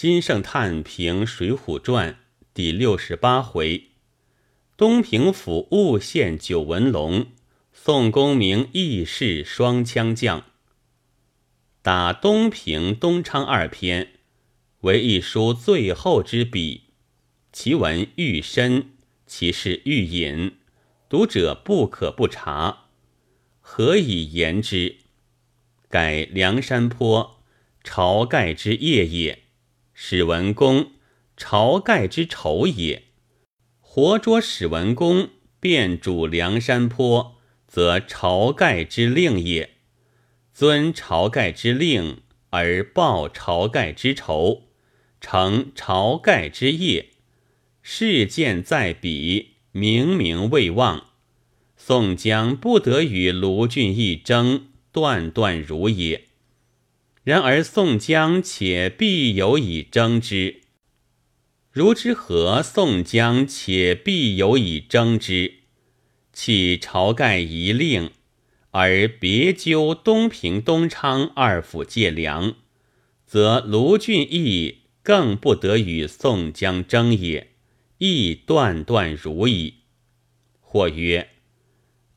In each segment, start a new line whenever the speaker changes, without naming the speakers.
金圣叹评《水浒传》第六十八回：东平府误陷九纹龙，宋公明义士双枪将。打东平、东昌二篇，为一书最后之笔，其文愈深，其事愈隐，读者不可不察。何以言之？盖梁山坡晁盖之业也。史文恭，晁盖之仇也。活捉史文恭，便主梁山坡，则晁盖之令也。遵晁盖之令而报晁盖之仇，成晁盖之业。事件在彼，明明未忘。宋江不得与卢俊义争，断断如也。然而宋江且必有以争之，如之何？宋江且必有以争之，弃晁盖一令，而别纠东平、东昌二府借粮，则卢俊义更不得与宋江争也，亦断断如矣。或曰：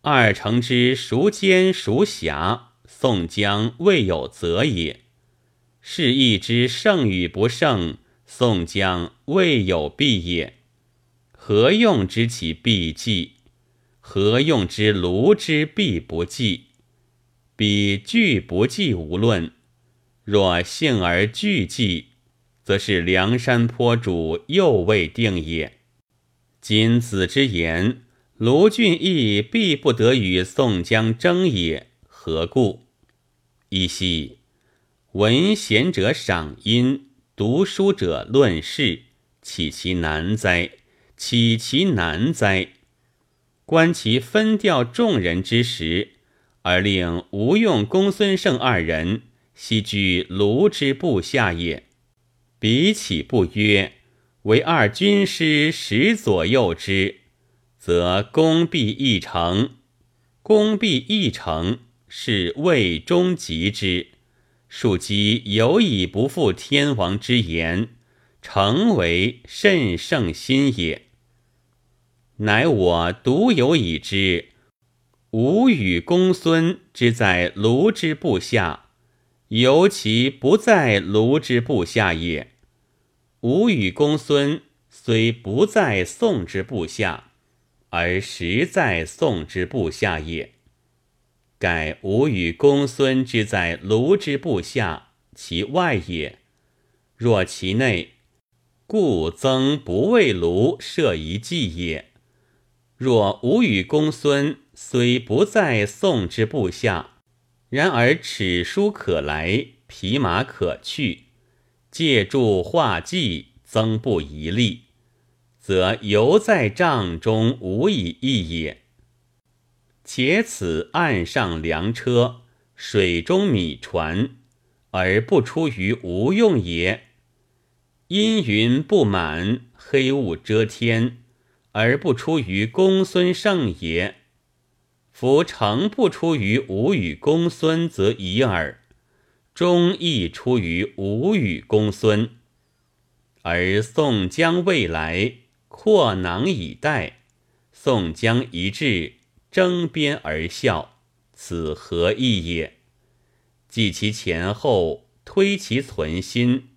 二城之孰奸孰侠？宋江未有责也。是亦之胜与不胜，宋江未有必也。何用知其必计？何用之卢之必不计？彼惧不计无论。若幸而惧计，则是梁山坡主又未定也。今子之言，卢俊义必不得与宋江争也。何故？一夕。闻贤者赏音，读书者论事，岂其难哉？岂其难哉？观其分调众人之时，而令吴用、公孙胜二人悉居卢之部下也。彼岂不曰：为二军师使左右之，则功必一成。功必一成，是魏中极之。庶几有以不负天王之言，诚为甚胜心也。乃我独有已知，吾与公孙之在卢之部下，尤其不在卢之部下也。吾与公孙虽不在宋之部下，而实在宋之部下也。盖吾与公孙之在卢之部下，其外也；若其内，故曾不为卢设一计也。若吾与公孙虽不在宋之部下，然而尺书可来，匹马可去，借助画计，增不一利，则犹在帐中无以易也。且此岸上粮车，水中米船，而不出于无用也；阴云不满，黑雾遮天，而不出于公孙胜也。夫诚不出于吾与公孙，则已耳；终亦出于吾与公孙。而宋江未来，阔囊以待；宋江一至。争边而笑，此何意也？计其前后，推其存心，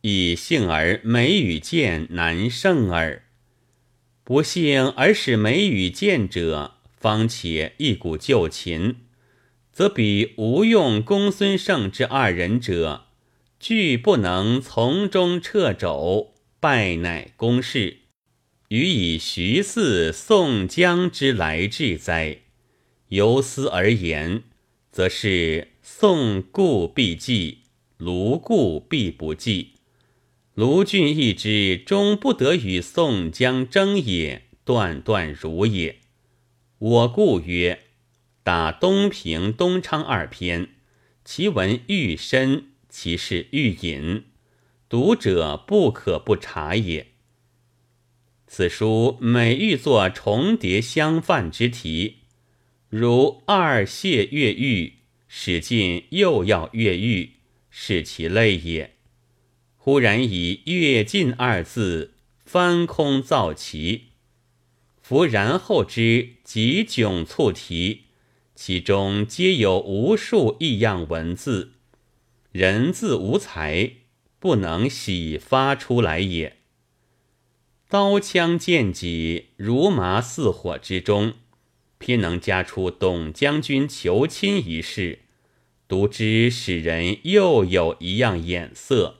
以幸而美与见难胜耳。不幸而使美与见者，方且一鼓就擒，则比吴用、公孙胜之二人者，俱不能从中掣肘，败乃公事。予以徐嗣、宋江之来至哉？由斯而言，则是宋故必继，卢故必不继。卢俊义之终不得与宋江争也，断断如也。我故曰：打东平、东昌二篇，其文愈深，其事愈隐，读者不可不察也。此书每欲作重叠相犯之题，如二谢越狱，使尽又要越狱，是其类也。忽然以“越进”二字翻空造奇。夫然后之极迥促题，其中皆有无数异样文字，人自无才，不能喜发出来也。刀枪剑戟如麻似火之中，偏能加出董将军求亲一事，读之使人又有一样眼色。